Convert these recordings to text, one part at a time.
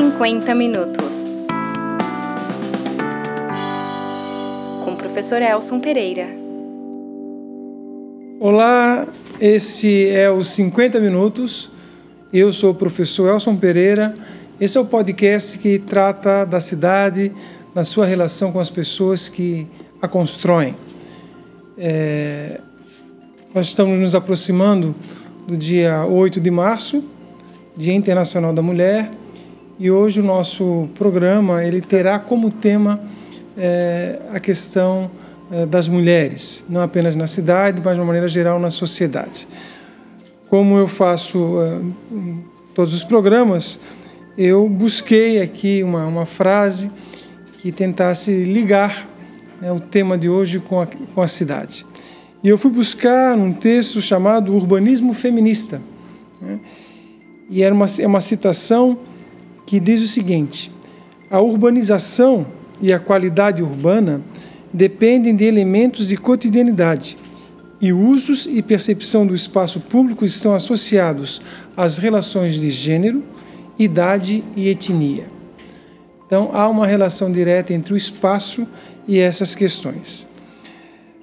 50 minutos. Com o professor Elson Pereira. Olá, esse é o 50 minutos. Eu sou o professor Elson Pereira. Esse é o podcast que trata da cidade, da sua relação com as pessoas que a constroem. É, nós estamos nos aproximando do dia 8 de março, Dia Internacional da Mulher, e hoje o nosso programa ele terá como tema é, a questão é, das mulheres, não apenas na cidade, mas de uma maneira geral na sociedade. Como eu faço é, todos os programas, eu busquei aqui uma, uma frase que tentasse ligar né, o tema de hoje com a, com a cidade. E eu fui buscar um texto chamado Urbanismo Feminista. Né? E era uma, é uma citação que diz o seguinte: a urbanização e a qualidade urbana dependem de elementos de cotidianidade, e usos e percepção do espaço público estão associados às relações de gênero, idade e etnia. Então, há uma relação direta entre o espaço e essas questões.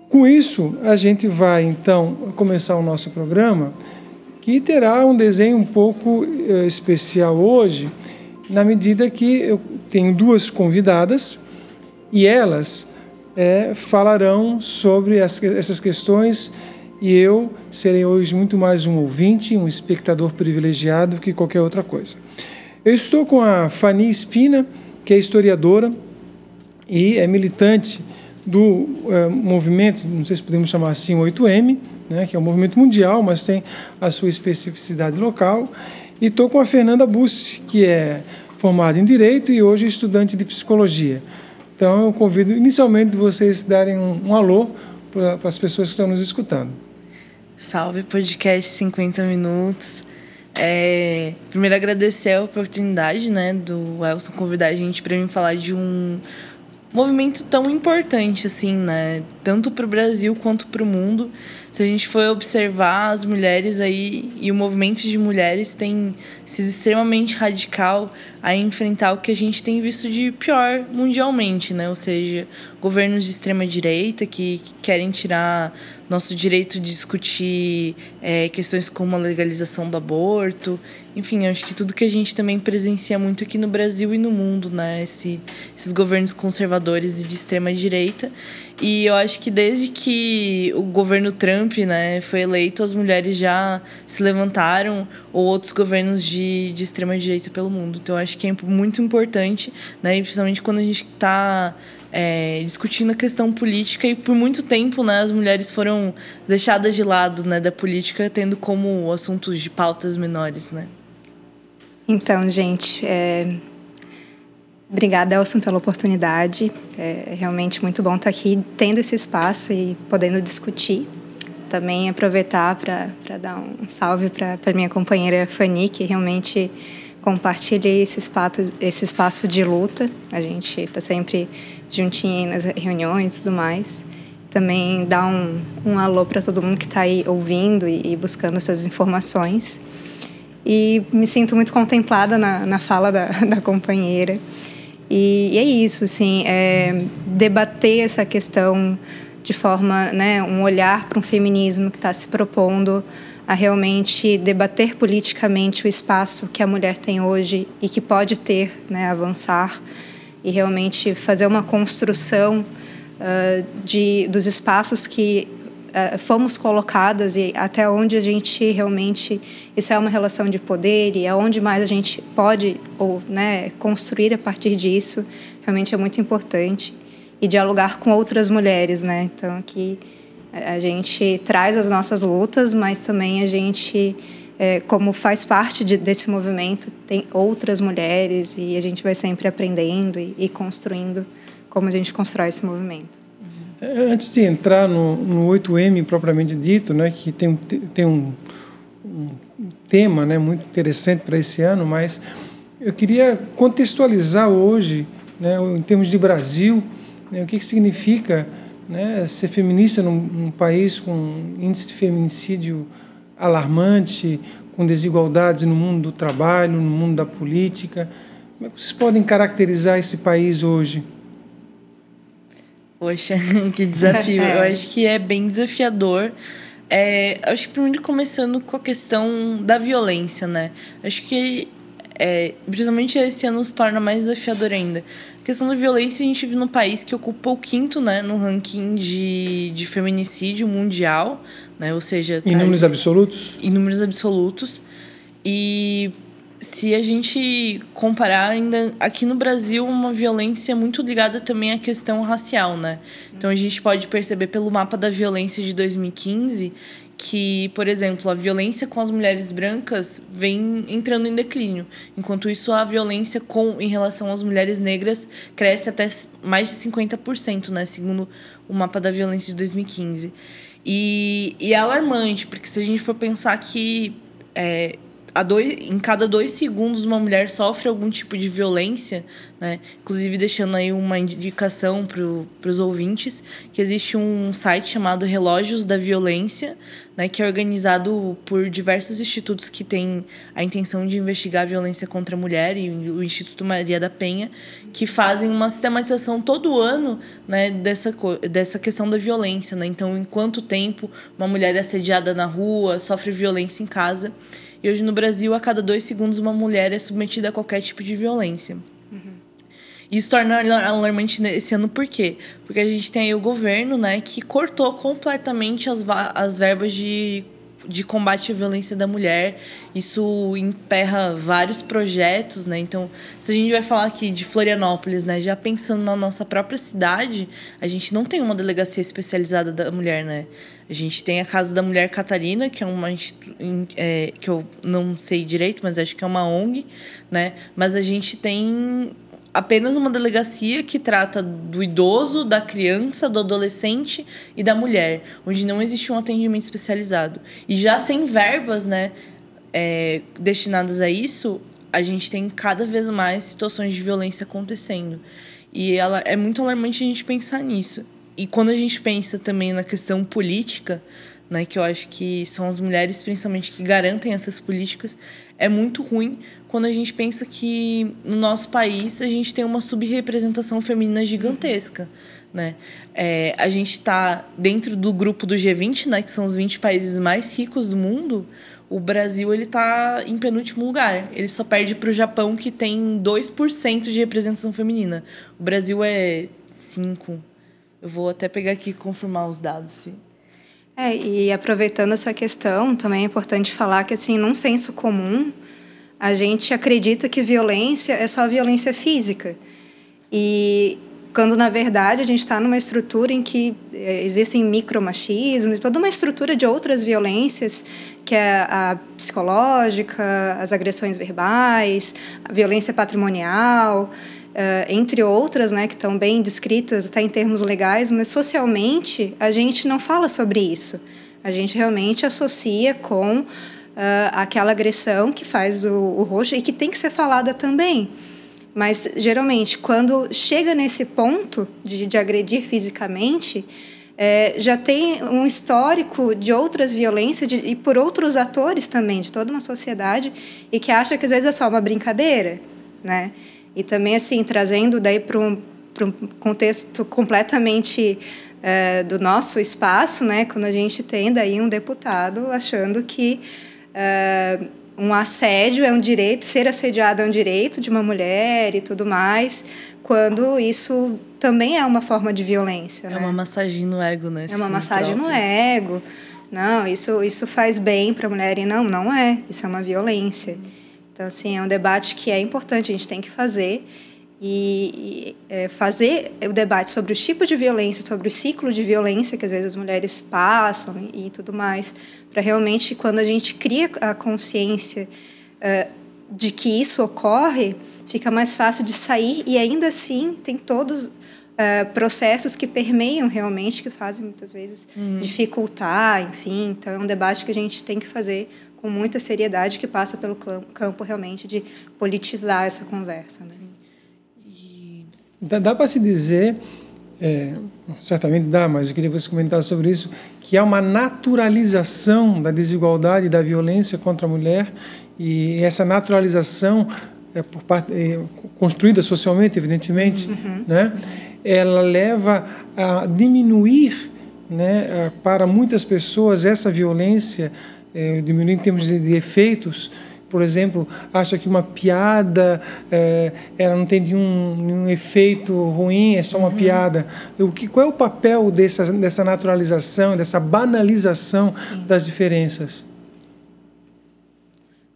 Com isso, a gente vai então começar o nosso programa, que terá um desenho um pouco uh, especial hoje, na medida que eu tenho duas convidadas e elas é, falarão sobre as, essas questões e eu serei hoje muito mais um ouvinte, um espectador privilegiado que qualquer outra coisa. Eu estou com a Fani Espina, que é historiadora e é militante do é, movimento, não sei se podemos chamar assim, 8M, né, que é um movimento mundial, mas tem a sua especificidade local. E estou com a Fernanda Bussi, que é formada em Direito e hoje estudante de Psicologia. Então eu convido inicialmente vocês darem um, um alô para as pessoas que estão nos escutando. Salve podcast 50 minutos. É, primeiro agradecer a oportunidade, né, do Elson convidar a gente para mim falar de um movimento tão importante assim, né, tanto para o Brasil quanto para o mundo. Se a gente for observar as mulheres aí e o movimento de mulheres tem sido extremamente radical a enfrentar o que a gente tem visto de pior mundialmente, né? Ou seja, governos de extrema direita que querem tirar nosso direito de discutir é, questões como a legalização do aborto. Enfim, acho que tudo que a gente também presencia muito aqui no Brasil e no mundo, né? Esse, esses governos conservadores e de extrema direita. E eu acho que desde que o governo Trump né, foi eleito, as mulheres já se levantaram, ou outros governos de, de extrema direita pelo mundo. Então, eu acho que é muito importante, né, principalmente quando a gente está é, discutindo a questão política e por muito tempo né, as mulheres foram deixadas de lado né, da política, tendo como assuntos de pautas menores. Né? Então, gente, é... obrigada, Elson, pela oportunidade. É realmente muito bom estar aqui tendo esse espaço e podendo discutir. Também aproveitar para dar um salve para minha companheira Fanny, que realmente compartilha esse espaço, esse espaço de luta. A gente está sempre juntinho nas reuniões e tudo mais. Também dá um, um alô para todo mundo que está aí ouvindo e, e, buscando essas informações. E me sinto muito contemplada na, na fala da, da companheira. E, e, é isso, assim, é debater essa questão de forma, né, um olhar para um feminismo que está se propondo a realmente debater politicamente o espaço que a mulher tem hoje e que pode ter, né, avançar e realmente fazer uma construção uh, de dos espaços que uh, fomos colocadas e até onde a gente realmente isso é uma relação de poder e aonde mais a gente pode ou né construir a partir disso realmente é muito importante e dialogar com outras mulheres, né? Então aqui a gente traz as nossas lutas, mas também a gente, é, como faz parte de, desse movimento, tem outras mulheres e a gente vai sempre aprendendo e, e construindo como a gente constrói esse movimento. É, antes de entrar no, no 8M propriamente dito, né, que tem, tem um, um tema né, muito interessante para esse ano, mas eu queria contextualizar hoje, né, em termos de Brasil, né, o que, que significa né, ser feminista num, num, país com índice de feminicídio alarmante, com desigualdades no mundo do trabalho, no mundo da política, Como é que vocês podem caracterizar esse país hoje? Poxa, que desafio. Eu É. acho que é bem desafiador. É, acho que primeiro começando com a questão da violência, né? Acho que é, principalmente esse ano se torna mais desafiador ainda. Questão da violência, a gente vive num país que ocupa o quinto, né, no ranking de, de feminicídio mundial, né? Ou seja, Em tá- números absolutos? em números absolutos. E se a gente comparar ainda aqui no Brasil uma violência muito ligada também à questão racial, né? Então a gente pode perceber pelo mapa da violência de 2015 que, por exemplo, a violência com as mulheres brancas vem entrando em declínio, enquanto isso a violência com em relação às mulheres negras cresce até mais de 50%, né, segundo o mapa da violência de 2015. E, e é alarmante, porque se a gente for pensar que é, a dois, em cada dois segundos uma mulher sofre algum tipo de violência, né? inclusive deixando aí uma indicação para os ouvintes, que existe um site chamado Relógios da Violência, né? que é organizado por diversos institutos que têm a intenção de investigar a violência contra a mulher, e o Instituto Maria da Penha, que fazem uma sistematização todo ano né? dessa, dessa questão da violência. Né? Então, em quanto tempo uma mulher é assediada na rua, sofre violência em casa. E hoje no Brasil, a cada dois segundos, uma mulher é submetida a qualquer tipo de violência. Isso torna alar- alarmante esse ano por quê? Porque a gente tem aí o governo né, que cortou completamente as, as verbas de, de combate à violência da mulher. Isso emperra vários projetos, né? Então, se a gente vai falar aqui de Florianópolis, né, já pensando na nossa própria cidade, a gente não tem uma delegacia especializada da mulher, né? A gente tem a Casa da Mulher Catarina, que é uma é, que eu não sei direito, mas acho que é uma ONG, né? Mas a gente tem apenas uma delegacia que trata do idoso, da criança, do adolescente e da mulher, onde não existe um atendimento especializado. E já sem verbas, né, é, destinadas a isso, a gente tem cada vez mais situações de violência acontecendo. E ela é muito alarmante a gente pensar nisso. E quando a gente pensa também na questão política, né, que eu acho que são as mulheres principalmente que garantem essas políticas, é muito ruim quando a gente pensa que no nosso país a gente tem uma subrepresentação feminina gigantesca. Né? É, a gente está dentro do grupo do G20, né, que são os 20 países mais ricos do mundo. O Brasil ele está em penúltimo lugar. Ele só perde para o Japão, que tem 2% de representação feminina. O Brasil é 5%. Eu vou até pegar aqui e confirmar os dados. Se... É, e aproveitando essa questão, também é importante falar que, assim, num senso comum, a gente acredita que violência é só violência física. E quando, na verdade, a gente está numa estrutura em que eh, existem micromachismos, toda uma estrutura de outras violências, que é a psicológica, as agressões verbais, a violência patrimonial, eh, entre outras, né, que estão bem descritas até em termos legais, mas socialmente a gente não fala sobre isso. A gente realmente associa com aquela agressão que faz o, o roxo e que tem que ser falada também. Mas, geralmente, quando chega nesse ponto de, de agredir fisicamente, é, já tem um histórico de outras violências de, e por outros atores também, de toda uma sociedade, e que acha que às vezes é só uma brincadeira, né? E também, assim, trazendo daí para um, um contexto completamente é, do nosso espaço, né? Quando a gente tem daí um deputado achando que é, um assédio é um direito, ser assediado é um direito de uma mulher e tudo mais, quando isso também é uma forma de violência. É né? uma massagem no ego, né? É uma massagem no ego. Não, isso, isso faz bem para a mulher. E não, não é. Isso é uma violência. Então, assim, é um debate que é importante, a gente tem que fazer. E, é, fazer o debate sobre os tipos de violência, sobre o ciclo de violência que às vezes as mulheres passam e, e tudo mais, para realmente, quando a gente cria a consciência é, de que isso ocorre, fica mais fácil de sair e ainda assim tem todos é, processos que permeiam realmente, que fazem muitas vezes dificultar, enfim. Então, é um debate que a gente tem que fazer com muita seriedade, que passa pelo campo realmente de politizar essa conversa. Né? Dá, dá para se dizer, é, certamente dá, mas eu queria que você comentasse sobre isso, que há uma naturalização da desigualdade e da violência contra a mulher, e essa naturalização é, parte, é, construída socialmente, evidentemente, uhum. né? ela leva a diminuir né, para muitas pessoas essa violência, é, diminuir em termos de, de efeitos, por exemplo, acha que uma piada é, ela não tem nenhum, nenhum efeito ruim, é só uma uhum. piada. O que, qual é o papel dessa, dessa naturalização, dessa banalização Sim. das diferenças?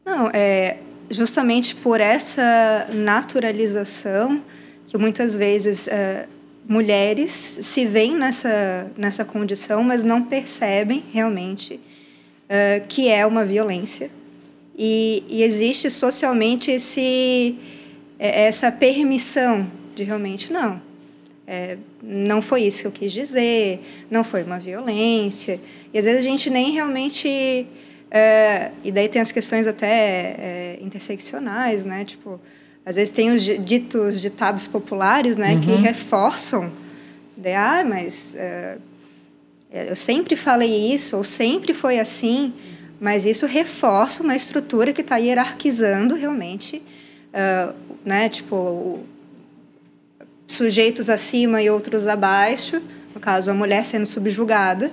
Não, é justamente por essa naturalização que muitas vezes é, mulheres se veem nessa, nessa condição, mas não percebem realmente é, que é uma violência e, e existe socialmente esse, é, essa permissão de realmente, não, é, não foi isso que eu quis dizer, não foi uma violência. E às vezes a gente nem realmente. É, e daí tem as questões até é, interseccionais, né? Tipo, às vezes tem os ditos ditados populares, né, uhum. que reforçam, de, ah, mas é, eu sempre falei isso, ou sempre foi assim. Mas isso reforça uma estrutura que está hierarquizando realmente, uh, né? Tipo, sujeitos acima e outros abaixo, no caso a mulher sendo subjugada.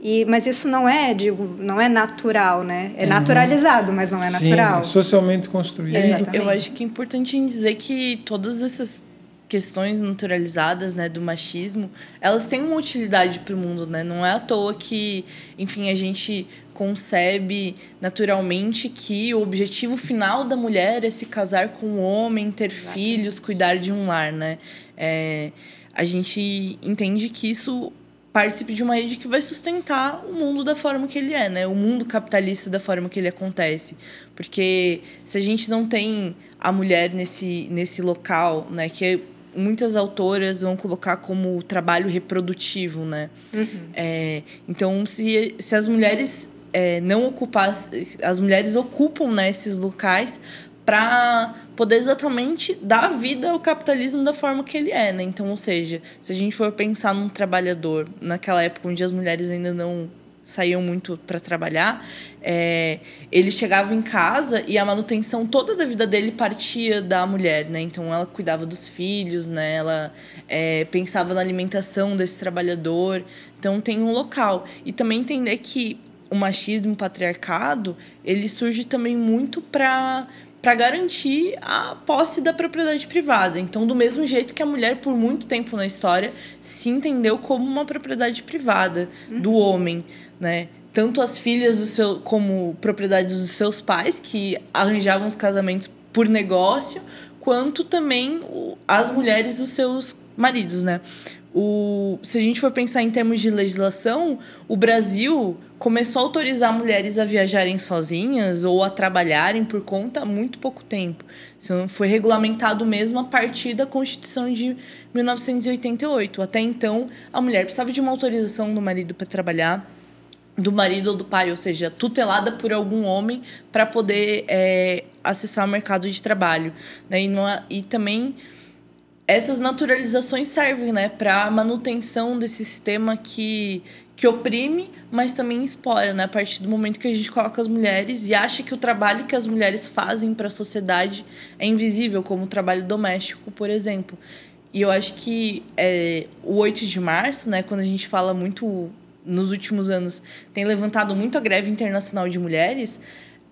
E, mas isso não é, digo, não é natural, né? É uhum. naturalizado, mas não é natural. Sim, é socialmente construído. Exatamente. Eu acho que é importante dizer que todas essas questões naturalizadas, né, do machismo, elas têm uma utilidade para o mundo, né? Não é à toa que, enfim, a gente concebe naturalmente que o objetivo final da mulher é se casar com um homem, ter filhos, cuidar de um lar, né? É, a gente entende que isso participe de uma rede que vai sustentar o mundo da forma que ele é, né? O mundo capitalista da forma que ele acontece. Porque se a gente não tem a mulher nesse, nesse local, né? Que muitas autoras vão colocar como trabalho reprodutivo, né? Uhum. É, então, se, se as mulheres é, não ocupar, as mulheres ocupam né, esses locais para poder exatamente dar vida ao capitalismo da forma que ele é, né? Então, ou seja, se a gente for pensar num trabalhador naquela época onde as mulheres ainda não saíam muito para trabalhar, é, ele chegava em casa e a manutenção toda da vida dele partia da mulher, né? Então ela cuidava dos filhos, né? Ela é, pensava na alimentação desse trabalhador. Então tem um local e também entender que o machismo, o patriarcado, ele surge também muito para para garantir a posse da propriedade privada. Então, do mesmo jeito que a mulher, por muito tempo na história, se entendeu como uma propriedade privada do uhum. homem, né? Tanto as filhas do seu, como propriedades dos seus pais, que arranjavam os casamentos por negócio, quanto também as mulheres dos seus maridos, né? O, se a gente for pensar em termos de legislação, o Brasil começou a autorizar mulheres a viajarem sozinhas ou a trabalharem por conta há muito pouco tempo. Isso foi regulamentado mesmo a partir da Constituição de 1988. Até então, a mulher precisava de uma autorização do marido para trabalhar, do marido ou do pai, ou seja, tutelada por algum homem para poder é, acessar o mercado de trabalho. Né? E, não, e também essas naturalizações servem né, para a manutenção desse sistema que, que oprime, mas também explora, né? A partir do momento que a gente coloca as mulheres e acha que o trabalho que as mulheres fazem para a sociedade é invisível, como o trabalho doméstico, por exemplo. E eu acho que é, o 8 de março, né, quando a gente fala muito nos últimos anos, tem levantado muito a greve internacional de mulheres,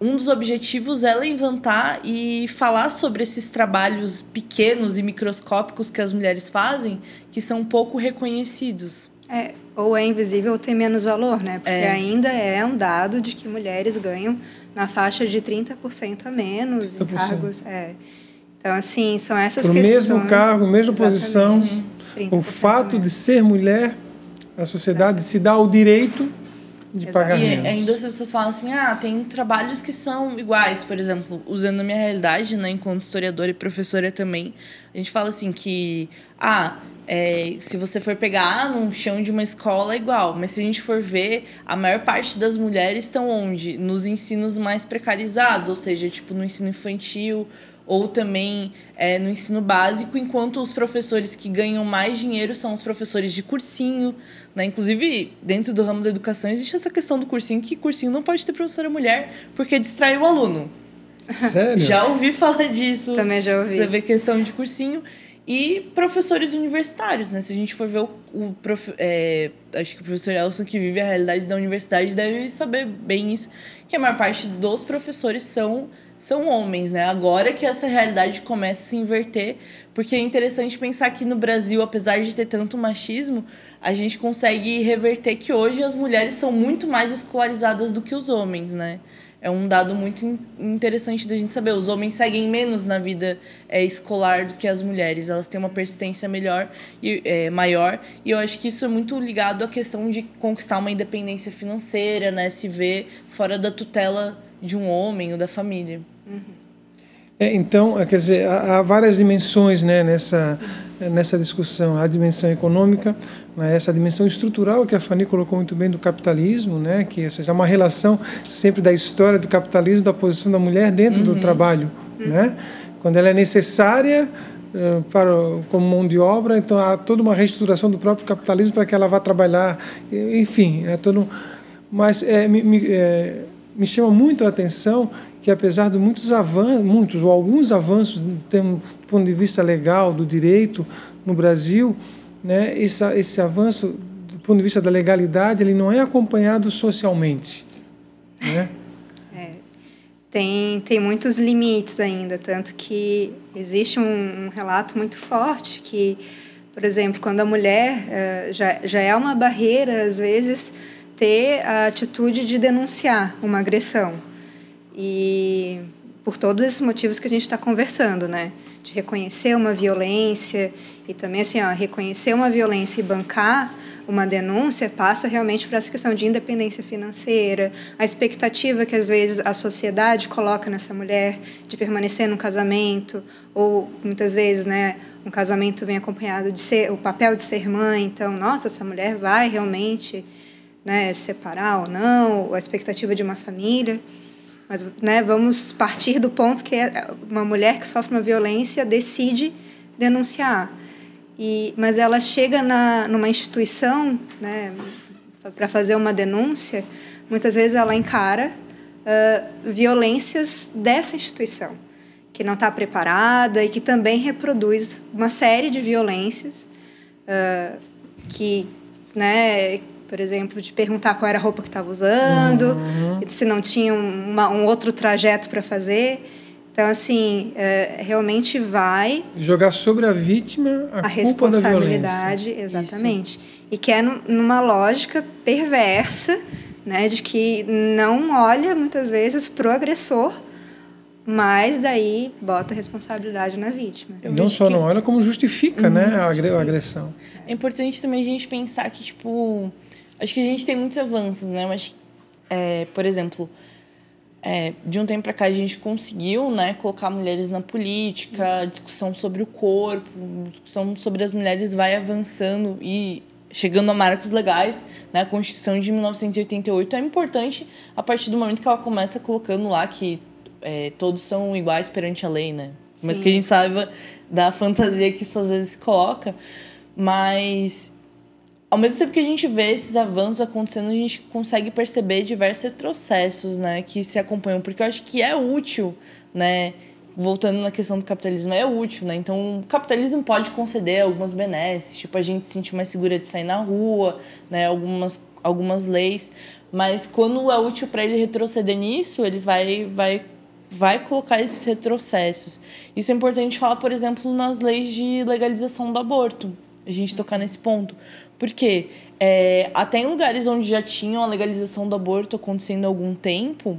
um dos objetivos é levantar e falar sobre esses trabalhos pequenos e microscópicos que as mulheres fazem, que são pouco reconhecidos. É, ou é invisível ou tem menos valor, né? Porque é. ainda é um dado de que mulheres ganham na faixa de 30% a menos 30%. em cargos. É. Então, assim, são essas Pro questões. mesmo cargo, mesma posição, o fato de ser mulher, a sociedade se dá o direito de Exato. pagar E ainda se você fala assim, ah, tem trabalhos que são iguais, por exemplo, usando a minha realidade, né, enquanto historiadora e professora também, a gente fala assim que, ah, é, se você for pegar num chão de uma escola é igual, mas se a gente for ver, a maior parte das mulheres estão onde? Nos ensinos mais precarizados, ou seja, tipo no ensino infantil ou também é, no ensino básico, enquanto os professores que ganham mais dinheiro são os professores de cursinho. Né? Inclusive, dentro do ramo da educação, existe essa questão do cursinho, que cursinho não pode ter professora mulher porque distrai o aluno. Sério? Já ouvi falar disso. Também já ouvi. Você vê questão de cursinho. E professores universitários, né? Se a gente for ver o, o prof, é, acho que o professor Elson, que vive a realidade da universidade, deve saber bem isso, que a maior parte dos professores são, são homens, né? Agora que essa realidade começa a se inverter, porque é interessante pensar que no Brasil, apesar de ter tanto machismo, a gente consegue reverter que hoje as mulheres são muito mais escolarizadas do que os homens, né? é um dado muito interessante da gente saber. Os homens seguem menos na vida é, escolar do que as mulheres. Elas têm uma persistência melhor e é, maior. E eu acho que isso é muito ligado à questão de conquistar uma independência financeira, né? Se ver fora da tutela de um homem ou da família. É, então, quer dizer, há, várias dimensões né, nessa, nessa discussão. A dimensão econômica, né, essa dimensão estrutural que a Fanny colocou muito bem do capitalismo, né, que ou seja, é uma relação sempre da história do capitalismo, da posição da mulher dentro uhum. do trabalho. Uhum. Né? Quando ela é necessária uh, para, como mão de obra, então há toda uma reestruturação do próprio capitalismo para que ela vá trabalhar. Enfim, é todo. Mas é, me, me, é, me chama muito a atenção que apesar de muitos avanços, muitos ou alguns avanços do ponto de vista legal do direito no Brasil, né, esse, esse avanço do ponto de vista da legalidade ele não é acompanhado socialmente, né? É, tem tem muitos limites ainda, tanto que existe um, um relato muito forte que, por exemplo, quando a mulher uh, já já é uma barreira às vezes ter a atitude de denunciar uma agressão e por todos esses motivos que a gente está conversando, né? De reconhecer uma violência e também assim, ó, reconhecer uma violência e bancar uma denúncia passa realmente por essa questão de independência financeira, a expectativa que às vezes a sociedade coloca nessa mulher de permanecer no casamento, ou muitas vezes, né, um casamento vem acompanhado de ser o papel de ser mãe, então, nossa, essa mulher vai realmente, né, separar ou não, a expectativa de uma família. Mas né, vamos partir do ponto que é uma mulher que sofre uma violência decide denunciar. E, mas ela chega na, numa instituição né, para fazer uma denúncia, muitas vezes ela encara uh, violências dessa instituição, que não está preparada e que também reproduz uma série de violências uh, que, né, por exemplo, de perguntar qual era a roupa que estava usando, uhum. se não tinha uma, um outro trajeto para fazer. Então, assim, é, realmente vai. Jogar sobre a vítima a, a responsabilidade, exatamente. Isso. E que é numa lógica perversa, né, de que não olha muitas vezes pro agressor, mas daí bota a responsabilidade na vítima. Eu não só que... não olha, como justifica uhum. né, a agressão. É importante também a gente pensar que, tipo, Acho que a gente tem muitos avanços, né? Mas, é, por exemplo, é, de um tempo para cá a gente conseguiu né, colocar mulheres na política, discussão sobre o corpo, discussão sobre as mulheres vai avançando e chegando a marcos legais. Né? A Constituição de 1988 é importante a partir do momento que ela começa colocando lá que é, todos são iguais perante a lei, né? Sim. Mas que a gente saiba da fantasia que isso às vezes coloca. Mas ao mesmo tempo que a gente vê esses avanços acontecendo, a gente consegue perceber diversos retrocessos, né, que se acompanham, porque eu acho que é útil, né, voltando na questão do capitalismo, é útil, né? Então, o capitalismo pode conceder algumas benesses, tipo a gente se sentir mais segura de sair na rua, né, algumas algumas leis, mas quando é útil para ele retroceder nisso, ele vai vai vai colocar esses retrocessos. Isso é importante falar, por exemplo, nas leis de legalização do aborto. A gente tocar nesse ponto. Porque é, até em lugares onde já tinham a legalização do aborto acontecendo há algum tempo,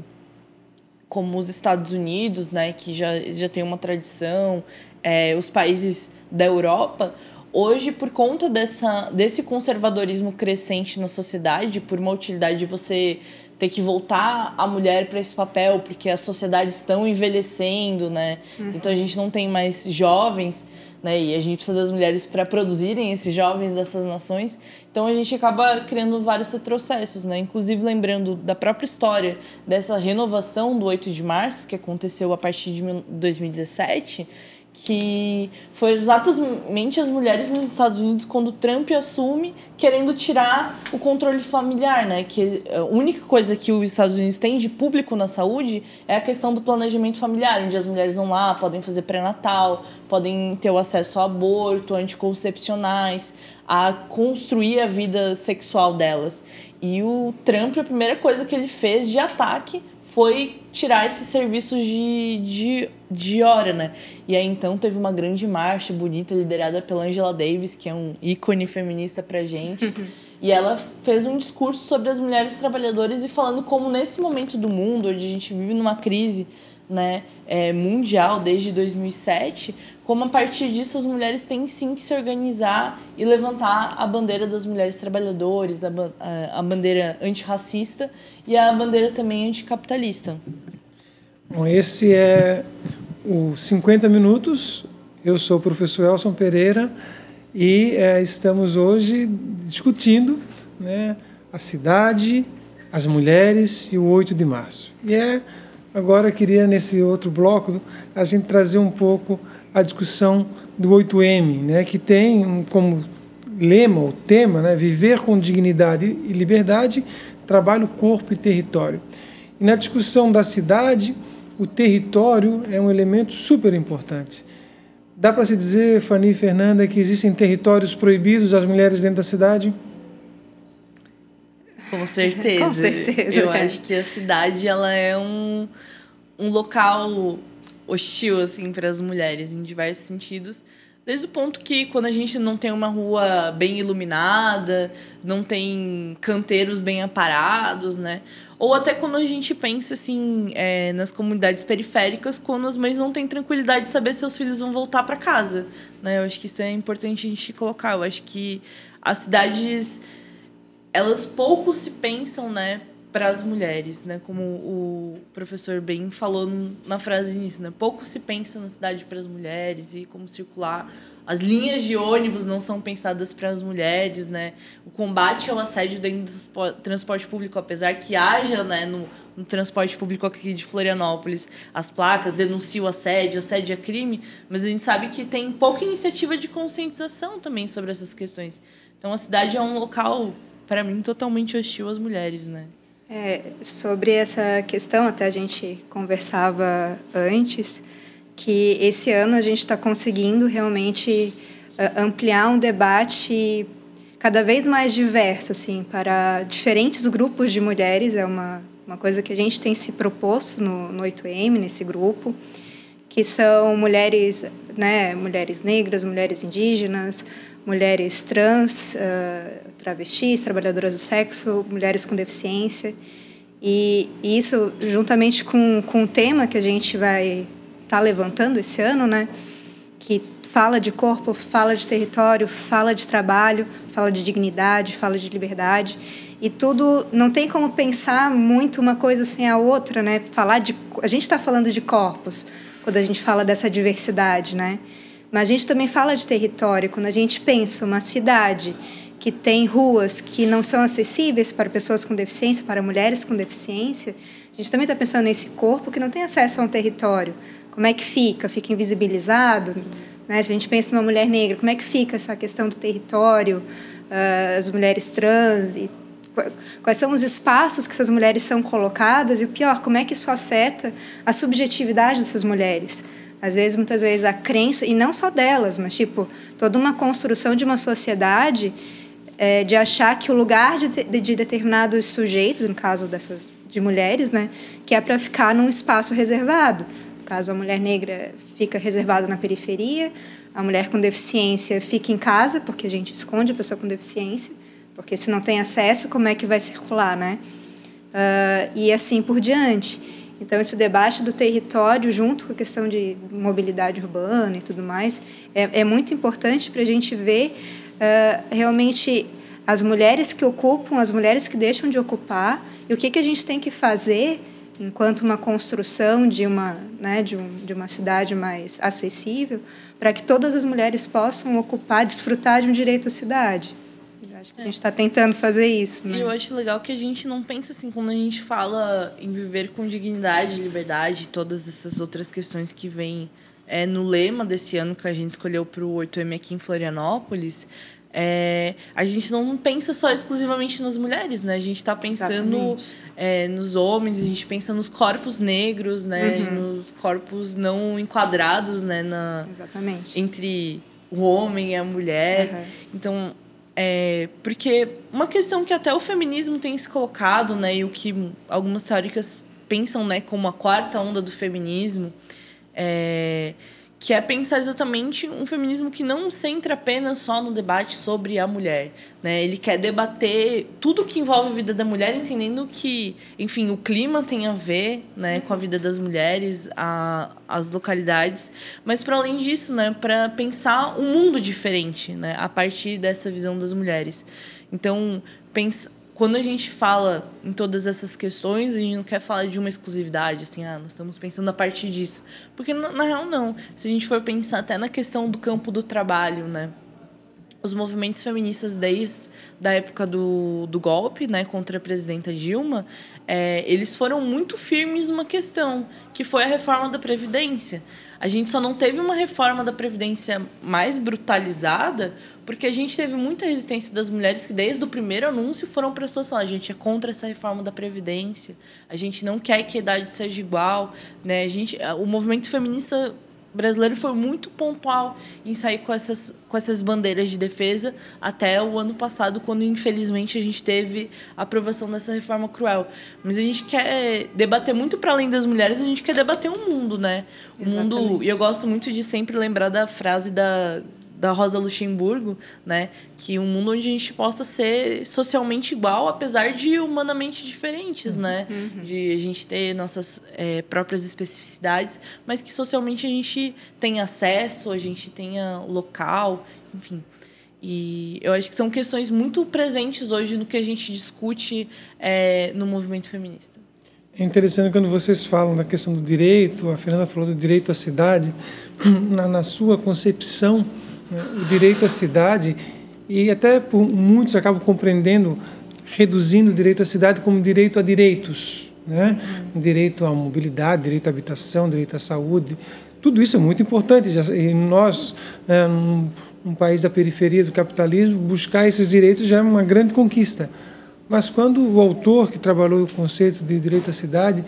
como os Estados Unidos, né, que já, já tem uma tradição, é, os países da Europa, hoje, por conta dessa, desse conservadorismo crescente na sociedade, por uma utilidade de você ter que voltar a mulher para esse papel, porque as sociedades estão envelhecendo, né? Uhum. Então a gente não tem mais jovens né? E a gente precisa das mulheres para produzirem esses jovens dessas nações. Então a gente acaba criando vários retrocessos, né? Inclusive lembrando da própria história dessa renovação do 8 de março, que aconteceu a partir de 2017, que foi exatamente as mulheres nos Estados Unidos quando Trump assume querendo tirar o controle familiar, né? Que a única coisa que os Estados Unidos têm de público na saúde é a questão do planejamento familiar, onde as mulheres vão lá, podem fazer pré-natal, podem ter o acesso ao aborto, anticoncepcionais, a construir a vida sexual delas. E o Trump, a primeira coisa que ele fez de ataque foi tirar esses serviços de, de, de hora, né? E aí então teve uma grande marcha bonita liderada pela Angela Davis, que é um ícone feminista pra gente. E ela fez um discurso sobre as mulheres trabalhadoras e falando como nesse momento do mundo, onde a gente vive numa crise né, é, mundial desde 2007, como a partir disso as mulheres têm sim que se organizar e levantar a bandeira das mulheres trabalhadoras, a, a, a bandeira antirracista e a bandeira também anticapitalista. Bom, esse é o 50 Minutos. Eu sou o professor Elson Pereira e é, estamos hoje discutindo né, a cidade, as mulheres e o 8 de março. E é Agora eu queria, nesse outro bloco, a gente trazer um pouco a discussão do 8M, né, que tem como lema, o tema, né, viver com dignidade e liberdade, trabalho, corpo e território. E na discussão da cidade, o território é um elemento super importante. Dá para se dizer, Fanny e Fernanda, que existem territórios proibidos às mulheres dentro da cidade? Com certeza. Com certeza. Eu é. acho que a cidade ela é um, um local hostil assim para as mulheres em diversos sentidos. Desde o ponto que quando a gente não tem uma rua bem iluminada, não tem canteiros bem aparados, né? Ou até quando a gente pensa assim é, nas comunidades periféricas, quando as mães não têm tranquilidade de saber se seus filhos vão voltar para casa, né? Eu acho que isso é importante a gente colocar. Eu acho que as cidades elas pouco se pensam, né, para as mulheres, né? Como o professor bem falou na frase início, né? Pouco se pensa na cidade para as mulheres e como circular. As linhas de ônibus não são pensadas para as mulheres, né? O combate ao assédio dentro do transporte público, apesar que haja, né, no, no transporte público aqui de Florianópolis, as placas denunciam assédio, assédio é crime, mas a gente sabe que tem pouca iniciativa de conscientização também sobre essas questões. Então a cidade é um local para mim, totalmente hostil às mulheres, né? É, sobre essa questão, até a gente conversava antes, que esse ano a gente está conseguindo realmente uh, ampliar um debate cada vez mais diverso, assim, para diferentes grupos de mulheres. É uma, uma coisa que a gente tem se proposto no, no 8M, nesse grupo, que são mulheres, né, mulheres negras, mulheres indígenas, mulheres trans, uh, travestis, trabalhadoras do sexo, mulheres com deficiência. E, isso, juntamente com, com o tema que a gente vai estar tá levantando esse ano, né, que fala de corpo, fala de território, fala de trabalho, fala de dignidade, fala de liberdade. E tudo não tem como pensar muito uma coisa sem a outra, né? Falar de a gente está falando de corpos quando a gente fala dessa diversidade, né? Mas a gente também fala de território quando a gente pensa uma cidade que tem ruas que não são acessíveis para pessoas com deficiência, para mulheres com deficiência. A gente também está pensando nesse corpo que não tem acesso a um território. Como é que fica? Fica invisibilizado? Né? Se a gente pensa numa mulher negra, como é que fica essa questão do território, uh, as mulheres trans e quais são os espaços que essas mulheres são colocadas e o pior, como é que isso afeta a subjetividade dessas mulheres? Às vezes, muitas vezes, a crença, e não só delas, mas, tipo, toda uma construção de uma sociedade é, de achar que o lugar de, de, de, determinados sujeitos, no caso dessas de mulheres, né, que é para ficar num espaço reservado. No caso, a mulher negra fica reservada na periferia, a mulher com deficiência fica em casa, porque a gente esconde a pessoa com deficiência, porque se não tem acesso, como é que vai circular, né? Uh, e assim por diante. Então, esse debate do território, junto com a questão de mobilidade urbana e tudo mais, é, é muito importante para a gente ver uh, realmente as mulheres que ocupam, as mulheres que deixam de ocupar, e o que, que a gente tem que fazer enquanto uma construção de uma, né, de, um, de uma cidade mais acessível, para que todas as mulheres possam ocupar, desfrutar de um direito à cidade. Acho que a gente está tentando fazer isso. Né? E eu acho legal que a gente não pensa assim, quando a gente fala em viver com dignidade, liberdade, todas essas outras questões que vêm é, no lema desse ano que a gente escolheu para o 8M aqui em Florianópolis, é, a gente não pensa só exclusivamente nas mulheres, né? A gente está pensando é, nos homens, a gente pensa nos corpos negros, né? Uhum. Nos corpos não enquadrados, né? Na, Exatamente. Entre o homem e a mulher. Uhum. Então, é, porque uma questão que até o feminismo tem se colocado, né? E o que algumas teóricas pensam, né? Como a quarta onda do feminismo, é que é pensar exatamente um feminismo que não centra apenas só no debate sobre a mulher. Né? Ele quer debater tudo que envolve a vida da mulher, entendendo que, enfim, o clima tem a ver né, com a vida das mulheres, a, as localidades, mas para além disso, né, para pensar um mundo diferente né, a partir dessa visão das mulheres. Então, pensa, quando a gente fala em todas essas questões, a gente não quer falar de uma exclusividade, assim, ah, nós estamos pensando a partir disso. Porque, na, na real, não. Se a gente for pensar até na questão do campo do trabalho, né? Os movimentos feministas, desde a época do, do golpe né, contra a presidenta Dilma, é, eles foram muito firmes numa questão, que foi a reforma da Previdência. A gente só não teve uma reforma da Previdência mais brutalizada porque a gente teve muita resistência das mulheres que, desde o primeiro anúncio, foram para a a gente é contra essa reforma da Previdência, a gente não quer que a idade seja igual. Né? A gente, o movimento feminista brasileiro foi muito pontual em sair com essas, com essas bandeiras de defesa até o ano passado, quando infelizmente a gente teve a aprovação dessa reforma cruel. Mas a gente quer debater muito para além das mulheres, a gente quer debater o um mundo, né? O mundo, e eu gosto muito de sempre lembrar da frase da da Rosa Luxemburgo, né? Que um mundo onde a gente possa ser socialmente igual, apesar de humanamente diferentes, uhum. né? Uhum. De a gente ter nossas é, próprias especificidades, mas que socialmente a gente tenha acesso, a gente tenha local, enfim. E eu acho que são questões muito presentes hoje no que a gente discute é, no movimento feminista. É interessante quando vocês falam da questão do direito, a Fernanda falou do direito à cidade, na, na sua concepção, né, o direito à cidade e até por muitos acabam compreendendo, reduzindo o direito à cidade como direito a direitos, né? Direito à mobilidade, direito à habitação, direito à saúde, tudo isso é muito importante. E nós, né, num país da periferia do capitalismo, buscar esses direitos já é uma grande conquista. Mas quando o autor que trabalhou o conceito de direito à cidade,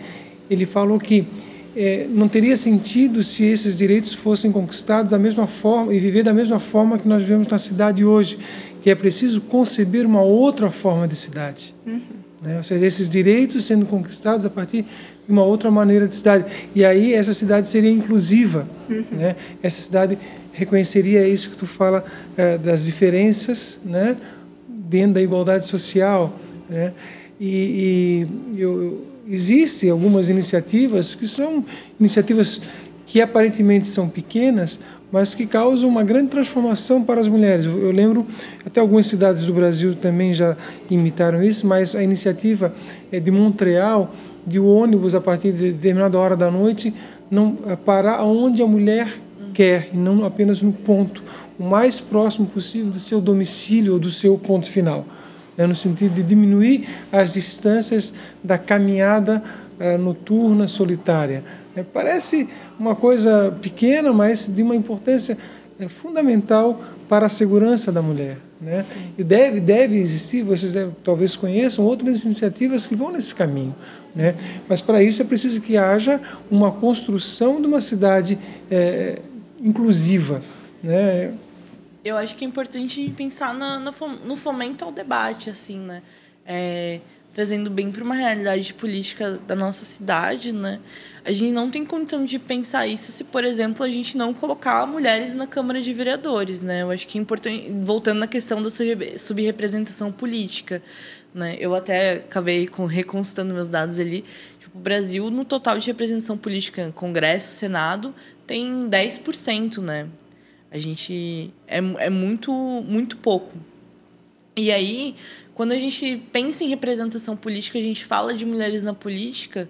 ele falou que é, não teria sentido se esses direitos fossem conquistados da mesma forma e viver da mesma forma que nós vivemos na cidade hoje, que é preciso conceber uma outra forma de cidade. Uhum. Né? Ou seja, esses direitos sendo conquistados a partir de uma outra maneira de cidade. E aí essa cidade seria inclusiva. Uhum. Né? Essa cidade reconheceria isso que tu fala é, das diferenças né? dentro da igualdade social. Né? E, e eu existem algumas iniciativas que são iniciativas que aparentemente são pequenas, mas que causam uma grande transformação para as mulheres. Eu lembro, até algumas cidades do Brasil também já imitaram isso, mas a iniciativa é de Montreal, de o ônibus a partir de determinada hora da noite não é, parar onde a mulher quer e não apenas no ponto o mais próximo possível do seu domicílio ou do seu ponto final né, no sentido de diminuir as distâncias da caminhada eh, noturna solitária. Né. Parece uma coisa pequena, mas de uma importância eh, fundamental para a segurança da mulher. Né? E deve, deve existir, vocês devem, talvez conheçam outras iniciativas que vão nesse caminho. Né? Mas para isso é preciso que haja uma construção de uma cidade é, inclusiva. Né? Eu acho que é importante pensar na, no fomento ao debate, assim, né? É, trazendo bem para uma realidade política da nossa cidade, né? A gente não tem condição de pensar isso se, por exemplo, a gente não colocar mulheres na Câmara de Vereadores, né? Eu acho que é importante, voltando na questão da subrepresentação política, né? Eu até acabei com, reconstando meus dados ali. Tipo, o Brasil, no total de representação política, Congresso, Senado, tem 10%, né? A gente é, é muito muito pouco. E aí, quando a gente pensa em representação política, a gente fala de mulheres na política,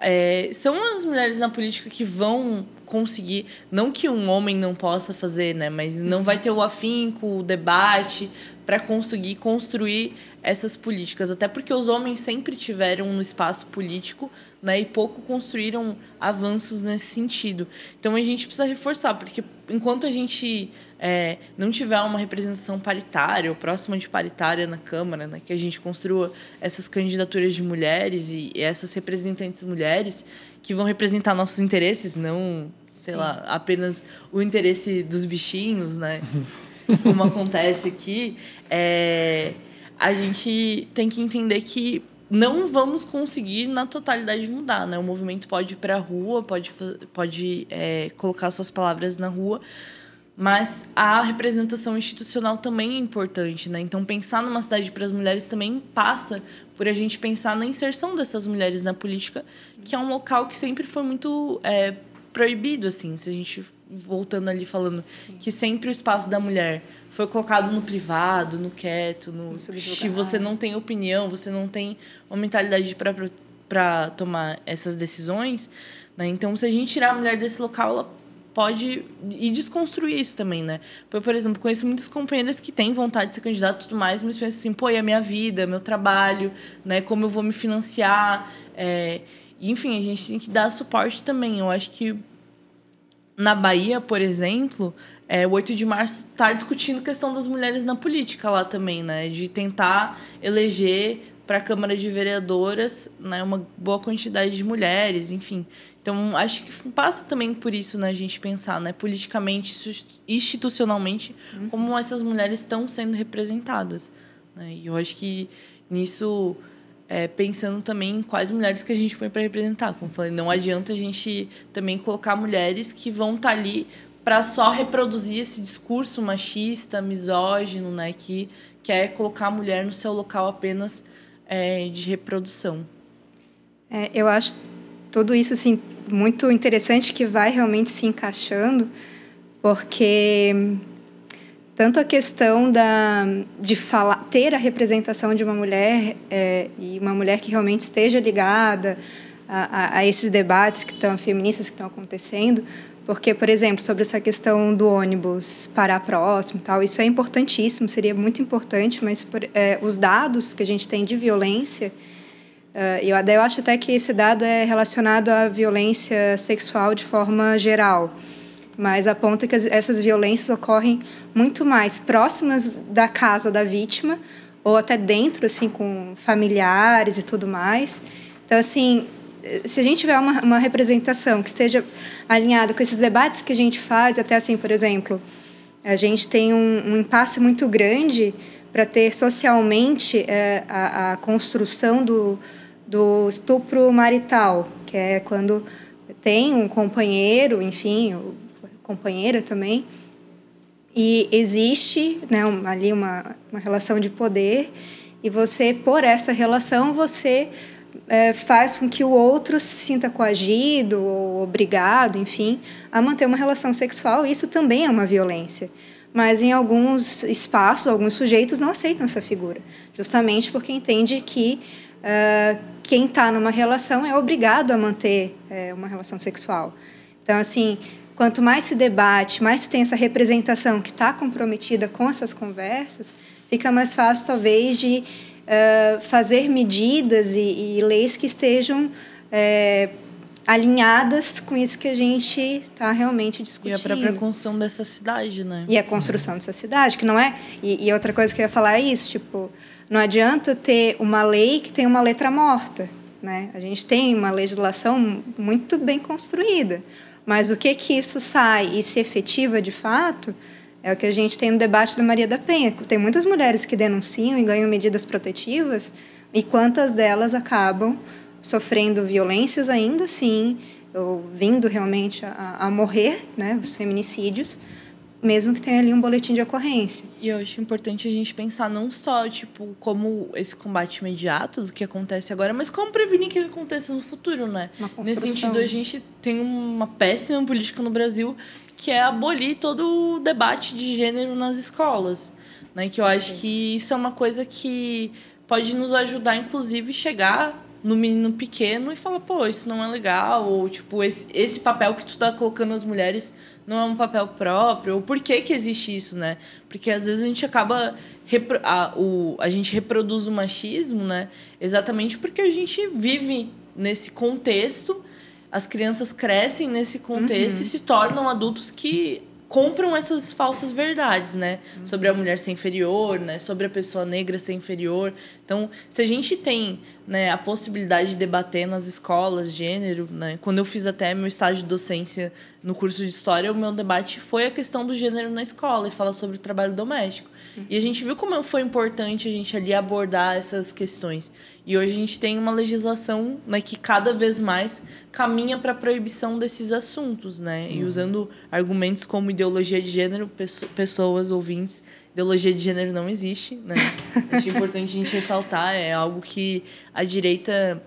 é, são as mulheres na política que vão conseguir, não que um homem não possa fazer, né, mas não vai ter o afinco, o debate para conseguir construir essas políticas, até porque os homens sempre tiveram no espaço político, né, e pouco construíram avanços nesse sentido. Então a gente precisa reforçar, porque enquanto a gente é, não tiver uma representação paritária ou próxima de paritária na Câmara, né, que a gente construa essas candidaturas de mulheres e, e essas representantes mulheres que vão representar nossos interesses, não, sei lá, apenas o interesse dos bichinhos, né? como acontece aqui, é, a gente tem que entender que não vamos conseguir na totalidade mudar, né? O movimento pode ir para a rua, pode, pode é, colocar suas palavras na rua, mas a representação institucional também é importante, né? Então pensar numa cidade para as mulheres também passa por a gente pensar na inserção dessas mulheres na política, que é um local que sempre foi muito é, proibido, assim, se a gente voltando ali falando Sim. que sempre o espaço da mulher foi colocado no privado, no quieto, no se você não tem opinião, você não tem uma mentalidade para para tomar essas decisões, né? Então, se a gente tirar a mulher desse local, ela pode e desconstruir isso também, né? Por, por exemplo, conheço muitas companheiras que têm vontade de ser candidata e tudo mais, mas pensam assim, pô, é a minha vida, meu trabalho, né? Como eu vou me financiar, é, enfim, a gente tem que dar suporte também. Eu acho que na Bahia, por exemplo, é, o 8 de março está discutindo a questão das mulheres na política lá também, né? De tentar eleger para a Câmara de Vereadoras né, uma boa quantidade de mulheres, enfim. Então, acho que passa também por isso, né, a gente pensar, né, politicamente, institucionalmente, uhum. como essas mulheres estão sendo representadas. Né? E eu acho que nisso é, pensando também em quais mulheres que a gente põe para representar. Como falei, não adianta a gente também colocar mulheres que vão estar tá ali para só reproduzir esse discurso machista, misógino, né, que quer colocar a mulher no seu local apenas é, de reprodução. É, eu acho tudo isso assim muito interessante que vai realmente se encaixando, porque tanto a questão da, de falar, ter a representação de uma mulher é, e uma mulher que realmente esteja ligada a, a, a esses debates que estão feministas que estão acontecendo, porque, por exemplo, sobre essa questão do ônibus parar próximo, tal, isso é importantíssimo, seria muito importante, mas por, é, os dados que a gente tem de violência, uh, eu, eu acho até que esse dado é relacionado à violência sexual de forma geral mas aponta que essas violências ocorrem muito mais próximas da casa da vítima ou até dentro, assim, com familiares e tudo mais. Então, assim, se a gente tiver uma, uma representação que esteja alinhada com esses debates que a gente faz, até assim, por exemplo, a gente tem um, um impasse muito grande para ter socialmente é, a, a construção do, do estupro marital, que é quando tem um companheiro, enfim, companheira também. E existe né, um, ali uma, uma relação de poder, e você, por essa relação, você é, faz com que o outro se sinta coagido ou obrigado, enfim, a manter uma relação sexual. Isso também é uma violência. Mas em alguns espaços, alguns sujeitos não aceitam essa figura, justamente porque entende que uh, quem está numa relação é obrigado a manter é, uma relação sexual. Então, assim, quanto mais se debate, mais se tem essa representação que está comprometida com essas conversas, fica mais fácil, talvez, de uh, fazer medidas e, e, leis que estejam uh, alinhadas com isso que a gente está realmente discutindo. E a própria construção dessa cidade, né? E a construção dessa cidade, que não é... E, e outra coisa que eu ia falar é isso, tipo, não adianta ter uma lei que tem uma letra morta, né? A gente tem uma legislação muito bem construída, mas o que que isso sai e se efetiva de fato é o que a gente tem no debate da Maria da Penha. Tem muitas mulheres que denunciam e ganham medidas protetivas e quantas delas acabam sofrendo violências ainda assim, ou vindo realmente a, a morrer, né, os feminicídios, mesmo que tenha ali um boletim de ocorrência. E eu acho importante a gente pensar não só, tipo, como esse combate imediato do que acontece agora, mas como prevenir que ele aconteça no futuro, né? Nesse sentido, a gente tem uma péssima política no Brasil que é abolir todo o debate de gênero nas escolas, né? Que eu acho que isso é uma coisa que pode nos ajudar, inclusive, chegar no menino pequeno e fala, pô, isso não é legal, ou tipo, esse, esse papel que tu tá colocando as mulheres não é um papel próprio, ou por que que existe isso, né? Porque às vezes a gente acaba a, o, a gente reproduz o machismo, né? Exatamente porque a gente vive nesse contexto, as crianças crescem nesse contexto uhum. e se tornam adultos que compram essas falsas verdades, né? Uhum. Sobre a mulher ser inferior, né? Sobre a pessoa negra ser inferior. Então, se a gente tem né, a possibilidade de debater nas escolas gênero, né? Quando eu fiz até meu estágio de docência no curso de história, o meu debate foi a questão do gênero na escola e falar sobre o trabalho doméstico. Uhum. E a gente viu como foi importante a gente ali abordar essas questões. E hoje a gente tem uma legislação né, que cada vez mais caminha para a proibição desses assuntos, né? Uhum. E usando argumentos como ideologia de gênero, pessoas, ouvintes, ideologia de gênero não existe, né? Acho importante a gente ressaltar, é algo que a direita